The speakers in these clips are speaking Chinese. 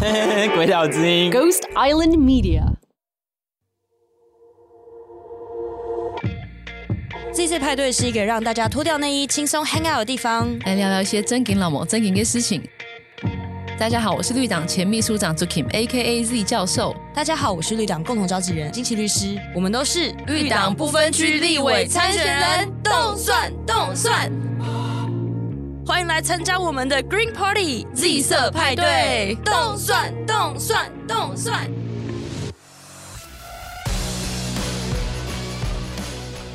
鬼岛之音，Ghost Island Media。这次派对是一个让大家脱掉内衣、轻松 hang out 的地方，来聊聊一些真金老母、真金的事情。大家好，我是绿党前秘书长 Zukim，A.K.A. Z 教授。大家好，我是绿党共同召集人金奇律师。我们都是绿党不分区立委参选人，动算动算。欢迎来参加我们的 Green Party Z 色派对，动算动算动算。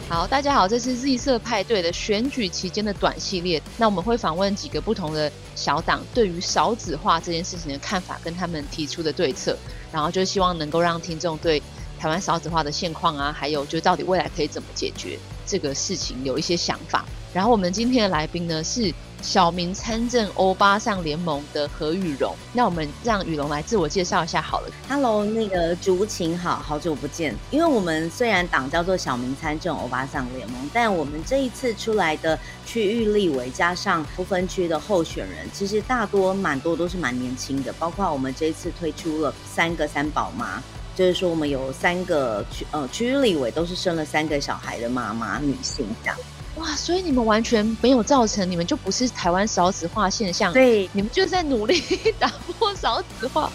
好，大家好，这是 Z 色派对的选举期间的短系列。那我们会访问几个不同的小党对于少子化这件事情的看法，跟他们提出的对策，然后就希望能够让听众对台湾少子化的现况啊，还有就到底未来可以怎么解决这个事情有一些想法。然后我们今天的来宾呢是。小明参政欧巴桑联盟的何雨荣，那我们让雨荣来自我介绍一下好了。Hello，那个竹晴好，好久不见。因为我们虽然党叫做小明参政欧巴桑联盟，但我们这一次出来的区域立委加上不分区的候选人，其实大多蛮多都是蛮年轻的，包括我们这一次推出了三个三宝妈，就是说我们有三个区呃区域立委都是生了三个小孩的妈妈女性这样。哇，所以你们完全没有造成，你们就不是台湾少子化现象，对，你们就在努力 打破少子化。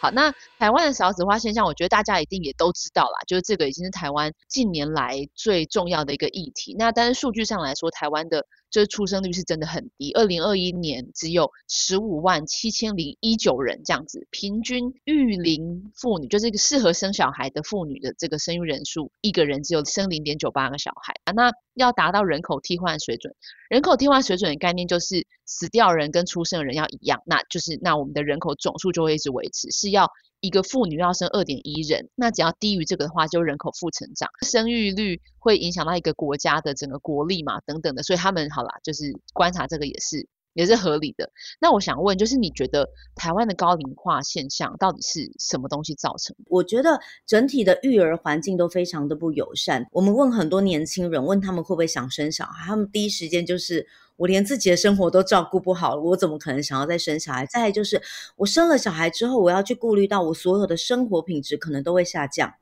好，那台湾的少子化现象，我觉得大家一定也都知道啦，就是这个已经是台湾近年来最重要的一个议题。那但是数据上来说，台湾的就是出生率是真的很低，二零二一年只有十五万七千零一九人这样子，平均育龄妇女就是一个适合生小孩的妇女的这个生育人数，一个人只有生零点九八个小孩啊。那要达到人口替换水准，人口替换水准的概念就是死掉人跟出生人要一样，那就是那我们的人口总数就会一直维持，是要。一个妇女要生二点一人，那只要低于这个的话，就人口负成长，生育率会影响到一个国家的整个国力嘛，等等的，所以他们好啦，就是观察这个也是也是合理的。那我想问，就是你觉得台湾的高龄化现象到底是什么东西造成？我觉得整体的育儿环境都非常的不友善。我们问很多年轻人，问他们会不会想生小孩，他们第一时间就是。我连自己的生活都照顾不好，我怎么可能想要再生小孩？再来就是，我生了小孩之后，我要去顾虑到我所有的生活品质可能都会下降。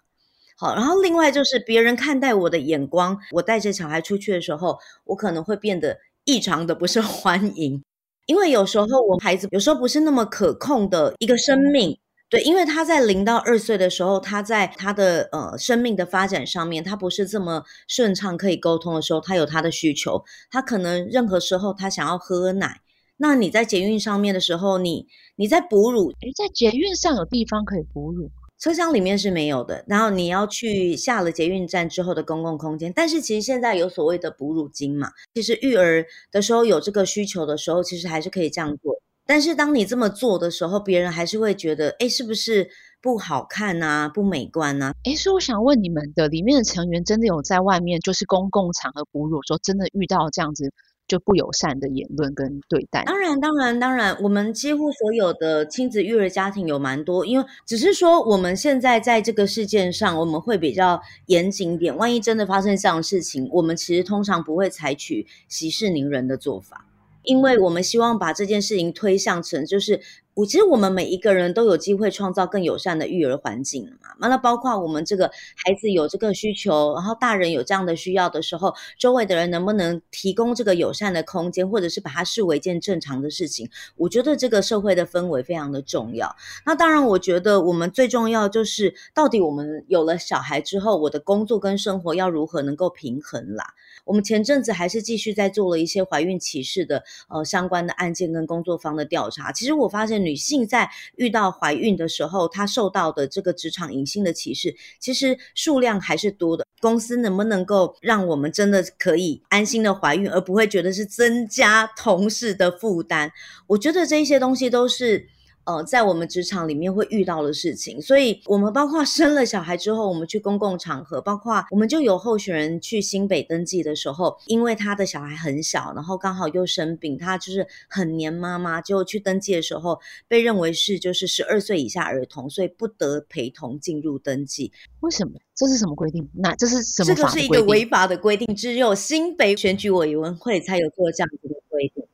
好，然后另外就是别人看待我的眼光，我带着小孩出去的时候，我可能会变得异常的不受 欢迎，因为有时候我孩子有时候不是那么可控的一个生命。对，因为他在零到二岁的时候，他在他的呃生命的发展上面，他不是这么顺畅可以沟通的时候，他有他的需求，他可能任何时候他想要喝奶，那你在捷运上面的时候，你你在哺乳，诶，在捷运上有地方可以哺乳，车厢里面是没有的，然后你要去下了捷运站之后的公共空间，但是其实现在有所谓的哺乳巾嘛，其实育儿的时候有这个需求的时候，其实还是可以这样做。但是当你这么做的时候，别人还是会觉得，哎，是不是不好看啊，不美观啊？哎，所以我想问你们的里面的成员，真的有在外面就是公共场合哺乳，说真的遇到这样子就不友善的言论跟对待？当然，当然，当然，我们几乎所有的亲子育儿家庭有蛮多，因为只是说我们现在在这个事件上，我们会比较严谨一点。万一真的发生这样的事情，我们其实通常不会采取息事宁人的做法。因为我们希望把这件事情推向成，就是我其实我们每一个人都有机会创造更友善的育儿环境嘛。完了，包括我们这个孩子有这个需求，然后大人有这样的需要的时候，周围的人能不能提供这个友善的空间，或者是把它视为一件正常的事情？我觉得这个社会的氛围非常的重要。那当然，我觉得我们最重要就是，到底我们有了小孩之后，我的工作跟生活要如何能够平衡啦？我们前阵子还是继续在做了一些怀孕歧视的呃相关的案件跟工作方的调查。其实我发现女性在遇到怀孕的时候，她受到的这个职场隐性的歧视，其实数量还是多的。公司能不能够让我们真的可以安心的怀孕，而不会觉得是增加同事的负担？我觉得这些东西都是。呃，在我们职场里面会遇到的事情，所以我们包括生了小孩之后，我们去公共场合，包括我们就有候选人去新北登记的时候，因为他的小孩很小，然后刚好又生病，他就是很黏妈妈，就去登记的时候被认为是就是十二岁以下儿童，所以不得陪同进入登记。为什么？这是什么规定？那这是什么？这个是一个违法的规定，只有新北选举委员会才有做这样子的规定。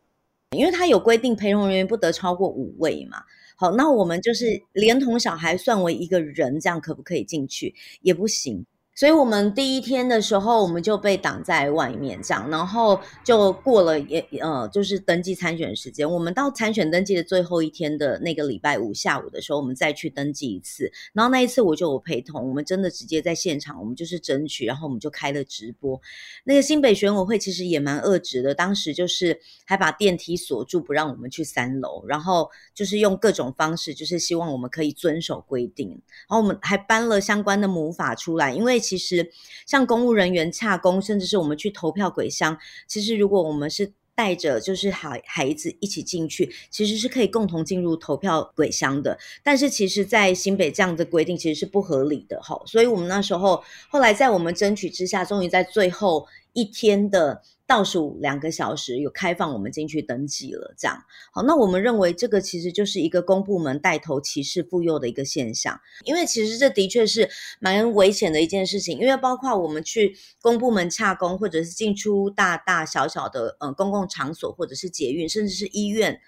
因为它有规定陪同人员不得超过五位嘛。好，那我们就是连同小孩算为一个人，这样可不可以进去？也不行。所以我们第一天的时候，我们就被挡在外面，这样，然后就过了也呃，就是登记参选时间。我们到参选登记的最后一天的那个礼拜五下午的时候，我们再去登记一次。然后那一次我就有陪同，我们真的直接在现场，我们就是争取，然后我们就开了直播。那个新北选委会其实也蛮恶质的，当时就是还把电梯锁住，不让我们去三楼，然后就是用各种方式，就是希望我们可以遵守规定。然后我们还搬了相关的母法出来，因为。其实，像公务人员洽公，甚至是我们去投票鬼乡，其实如果我们是带着就是孩孩子一起进去，其实是可以共同进入投票鬼乡的。但是，其实，在新北这样的规定其实是不合理的哈。所以我们那时候后来在我们争取之下，终于在最后一天的。倒数两个小时有开放我们进去登记了，这样好。那我们认为这个其实就是一个公部门带头歧视妇幼的一个现象，因为其实这的确是蛮危险的一件事情。因为包括我们去公部门洽公，或者是进出大大小小的呃公共场所，或者是捷运，甚至是医院，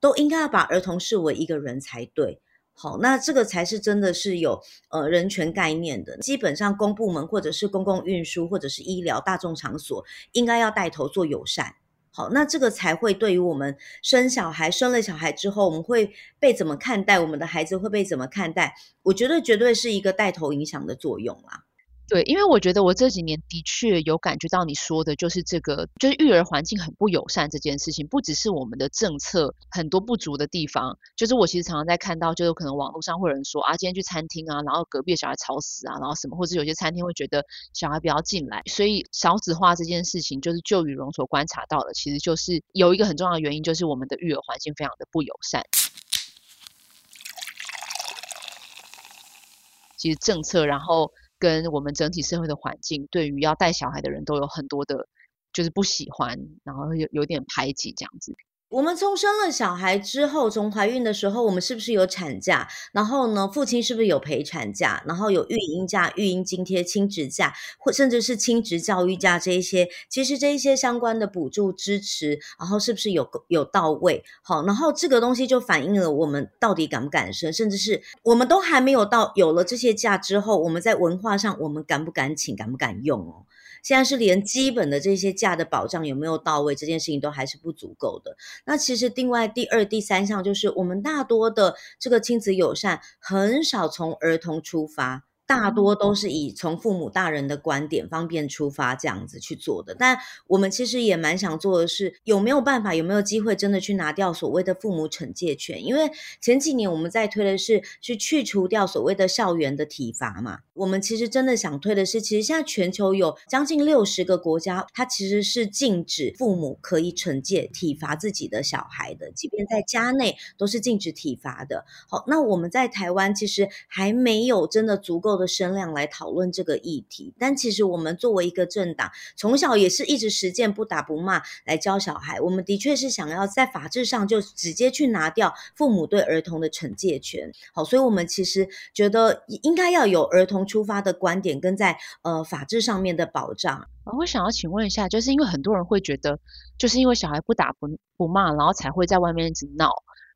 都应该要把儿童视为一个人才对。好，那这个才是真的是有呃人权概念的。基本上公部门或者是公共运输或者是医疗大众场所，应该要带头做友善。好，那这个才会对于我们生小孩，生了小孩之后，我们会被怎么看待？我们的孩子会被怎么看待？我觉得绝对是一个带头影响的作用啦。对，因为我觉得我这几年的确有感觉到你说的，就是这个，就是育儿环境很不友善这件事情，不只是我们的政策很多不足的地方，就是我其实常常在看到，就有可能网络上会有人说啊，今天去餐厅啊，然后隔壁的小孩吵死啊，然后什么，或者有些餐厅会觉得小孩不要进来，所以少子化这件事情，就是就羽绒所观察到的，其实就是有一个很重要的原因，就是我们的育儿环境非常的不友善。其实政策，然后。跟我们整体社会的环境，对于要带小孩的人都有很多的，就是不喜欢，然后有有点排挤这样子。我们从生了小孩之后，从怀孕的时候，我们是不是有产假？然后呢，父亲是不是有陪产假？然后有育婴假、育婴津贴、亲职假，或甚至是亲职教育假这一些，其实这一些相关的补助支持，然后是不是有有到位？好，然后这个东西就反映了我们到底敢不敢生，甚至是我们都还没有到有了这些假之后，我们在文化上我们敢不敢请，敢不敢用哦？现在是连基本的这些假的保障有没有到位，这件事情都还是不足够的。那其实另外第二、第三项就是，我们大多的这个亲子友善很少从儿童出发。大多都是以从父母大人的观点方便出发这样子去做的，但我们其实也蛮想做的是，有没有办法，有没有机会真的去拿掉所谓的父母惩戒权？因为前几年我们在推的是去去除掉所谓的校园的体罚嘛，我们其实真的想推的是，其实现在全球有将近六十个国家，它其实是禁止父母可以惩戒体罚自己的小孩的，即便在家内都是禁止体罚的。好，那我们在台湾其实还没有真的足够的声量来讨论这个议题，但其实我们作为一个政党，从小也是一直实践不打不骂来教小孩。我们的确是想要在法制上就直接去拿掉父母对儿童的惩戒权。好，所以我们其实觉得应该要有儿童出发的观点，跟在呃法制上面的保障。我想要请问一下，就是因为很多人会觉得，就是因为小孩不打不不骂，然后才会在外面一直闹，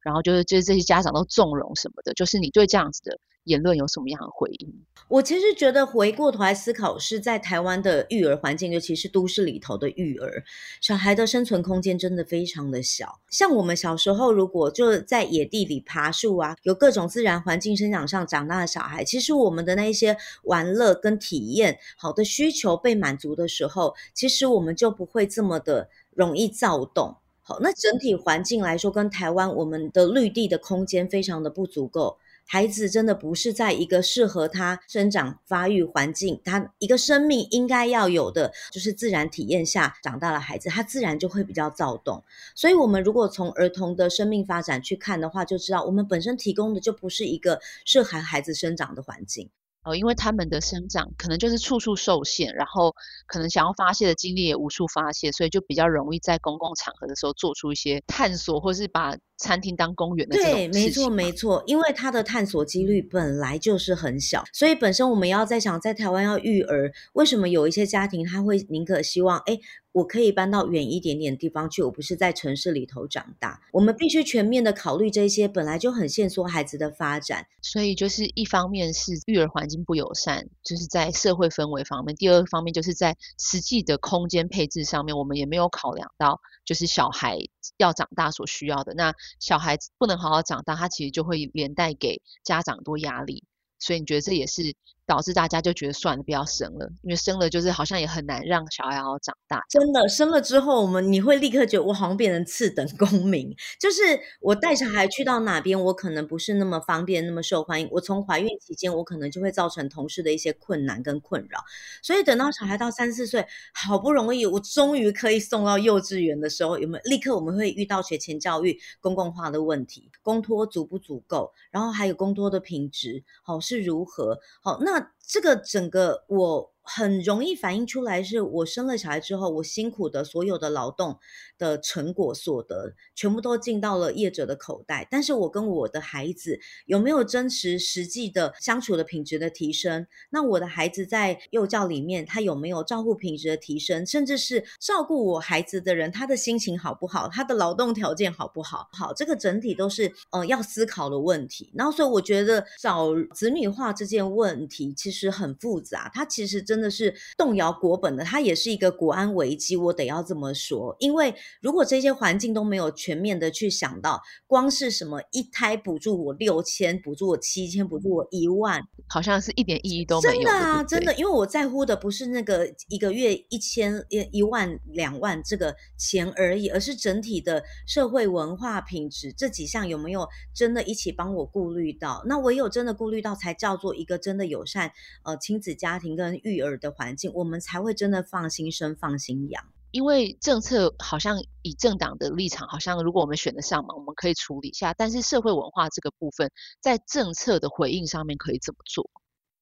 然后就是就是这些家长都纵容什么的，就是你对这样子的。言论有什么样的回应？我其实觉得回过头来思考，是在台湾的育儿环境，尤其是都市里头的育儿，小孩的生存空间真的非常的小。像我们小时候，如果就在野地里爬树啊，有各种自然环境生长上长大的小孩，其实我们的那一些玩乐跟体验好的需求被满足的时候，其实我们就不会这么的容易躁动。好，那整体环境来说，跟台湾我们的绿地的空间非常的不足够。孩子真的不是在一个适合他生长发育环境，他一个生命应该要有的就是自然体验下长大的孩子，他自然就会比较躁动。所以，我们如果从儿童的生命发展去看的话，就知道我们本身提供的就不是一个适合孩子生长的环境。哦，因为他们的生长可能就是处处受限，然后可能想要发泄的精力也无处发泄，所以就比较容易在公共场合的时候做出一些探索，或是把餐厅当公园的这种对，没错没错，因为它的探索几率本来就是很小，所以本身我们要在想，在台湾要育儿，为什么有一些家庭他会宁可希望，哎。我可以搬到远一点点的地方去，我不是在城市里头长大。我们必须全面的考虑这些本来就很限缩孩子的发展。所以就是一方面是育儿环境不友善，就是在社会氛围方面；第二方面就是在实际的空间配置上面，我们也没有考量到，就是小孩要长大所需要的。那小孩子不能好好长大，他其实就会连带给家长多压力。所以你觉得这也是？导致大家就觉得算了，不要生了，因为生了就是好像也很难让小孩好好长大。真的，生了之后，我们你会立刻觉得我好像变成次等公民，就是我带小孩去到哪边，我可能不是那么方便，那么受欢迎。我从怀孕期间，我可能就会造成同事的一些困难跟困扰。所以等到小孩到三四岁，好不容易我终于可以送到幼稚园的时候，有没有立刻我们会遇到学前教育公共化的问题，公托足不足够，然后还有公托的品质，好是如何？好那。那这个整个我。很容易反映出来，是我生了小孩之后，我辛苦的所有的劳动的成果所得，全部都进到了业者的口袋。但是我跟我的孩子有没有真实实际的相处的品质的提升？那我的孩子在幼教里面，他有没有照顾品质的提升？甚至是照顾我孩子的人，他的心情好不好？他的劳动条件好不好？好，这个整体都是呃要思考的问题。然后，所以我觉得找子女化这件问题其实很复杂，它其实真。真的是动摇国本的，它也是一个国安危机。我得要这么说，因为如果这些环境都没有全面的去想到，光是什么一胎补助我六千，补助我七千，补助我一万，好像是一点意义都没有。真的啊，对对真的，因为我在乎的不是那个一个月一千一一万两万这个钱而已，而是整体的社会文化品质这几项有没有真的一起帮我顾虑到？那唯有真的顾虑到，才叫做一个真的友善呃亲子家庭跟育儿。的环境，我们才会真的放心生、放心养。因为政策好像以政党的立场，好像如果我们选得上嘛，我们可以处理一下。但是社会文化这个部分，在政策的回应上面可以怎么做？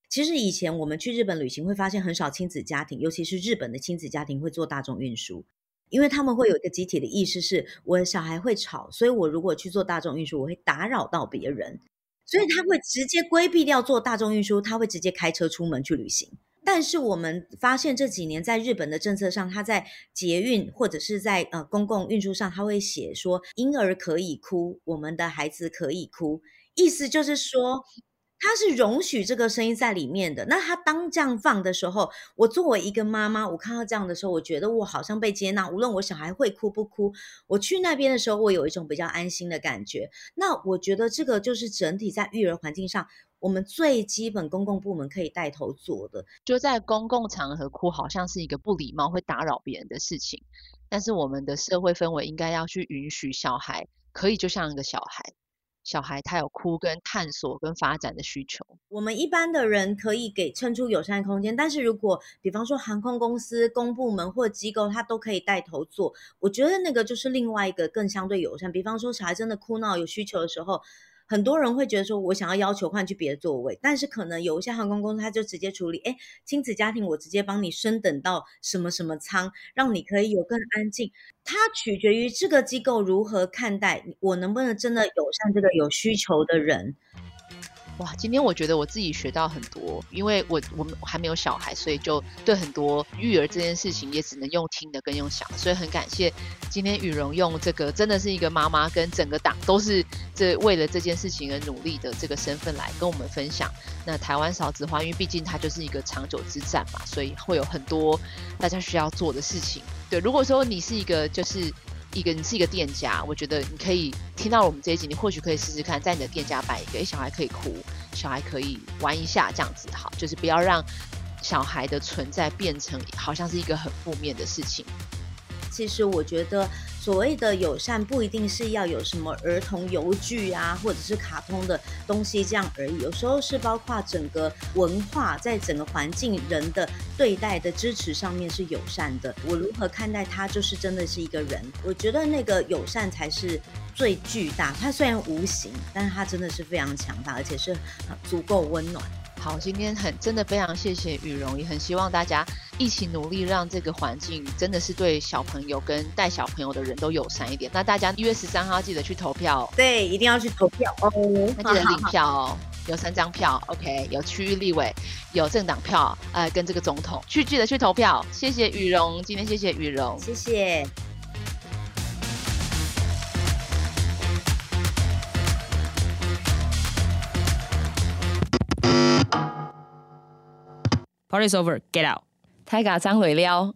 其实以前我们去日本旅行，会发现很少亲子家庭，尤其是日本的亲子家庭会坐大众运输，因为他们会有一个集体的意识是，是我的小孩会吵，所以我如果去做大众运输，我会打扰到别人，所以他会直接规避掉坐大众运输，他会直接开车出门去旅行。但是我们发现这几年在日本的政策上，他在捷运或者是在呃公共运输上，他会写说婴儿可以哭，我们的孩子可以哭，意思就是说他是容许这个声音在里面的。那他当这样放的时候，我作为一个妈妈，我看到这样的时候，我觉得我好像被接纳，无论我小孩会哭不哭，我去那边的时候，我有一种比较安心的感觉。那我觉得这个就是整体在育儿环境上。我们最基本公共部门可以带头做的，就在公共场合哭，好像是一个不礼貌、会打扰别人的事情。但是我们的社会氛围应该要去允许小孩可以就像一个小孩，小孩他有哭跟探索跟发展的需求。我们一般的人可以给撑出友善空间，但是如果比方说航空公司、公部门或机构，他都可以带头做，我觉得那个就是另外一个更相对友善。比方说小孩真的哭闹有需求的时候。很多人会觉得说，我想要要求换去别的座位，但是可能有一些航空公司，他就直接处理，哎，亲子家庭，我直接帮你升等到什么什么舱，让你可以有更安静。它取决于这个机构如何看待我，能不能真的有像这个有需求的人。哇，今天我觉得我自己学到很多，因为我我们还没有小孩，所以就对很多育儿这件事情也只能用听的跟用想的，所以很感谢今天雨蓉用这个真的是一个妈妈跟整个党都是这为了这件事情而努力的这个身份来跟我们分享。那台湾少子化，因为毕竟它就是一个长久之战嘛，所以会有很多大家需要做的事情。对，如果说你是一个就是。一个你是一个店家，我觉得你可以听到我们这一集，你或许可以试试看，在你的店家摆一个，诶，小孩可以哭，小孩可以玩一下，这样子好，就是不要让小孩的存在变成好像是一个很负面的事情。其实我觉得，所谓的友善不一定是要有什么儿童游具啊，或者是卡通的东西这样而已。有时候是包括整个文化，在整个环境人的对待的支持上面是友善的。我如何看待他，就是真的是一个人。我觉得那个友善才是最巨大。它虽然无形，但是它真的是非常强大，而且是足够温暖。好，今天很真的非常谢谢语蓉，也很希望大家一起努力，让这个环境真的是对小朋友跟带小朋友的人都友善一点。那大家一月十三号记得去投票，对，一定要去投票哦。那记得领 票哦，有三张票，OK，有区域立委，有政党票，呃，跟这个总统去记得去投票。谢谢雨蓉，今天谢谢雨蓉，谢谢。Party's over, get out. 太嘎张伟撩。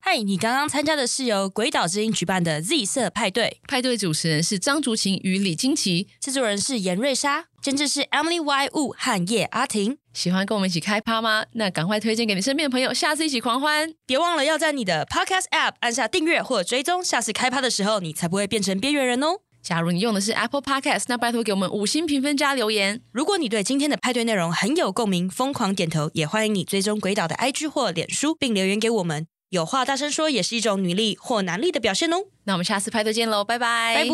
嗨，你刚刚参加的是由鬼岛之音举办的 Z 色派对，派对主持人是张竹晴与李金奇，制作人是严瑞莎，监制是 Emily Y Wu 和叶阿婷。喜欢跟我们一起开趴吗？那赶快推荐给你身边的朋友，下次一起狂欢！别忘了要在你的 Podcast App 按下订阅或追踪，下次开趴的时候你才不会变成边缘人哦。假如你用的是 Apple Podcast，那拜托给我们五星评分加留言。如果你对今天的派对内容很有共鸣，疯狂点头，也欢迎你追踪鬼岛的 IG 或脸书，并留言给我们。有话大声说也是一种女力或男力的表现哦。那我们下次派对见喽，拜拜，拜拜。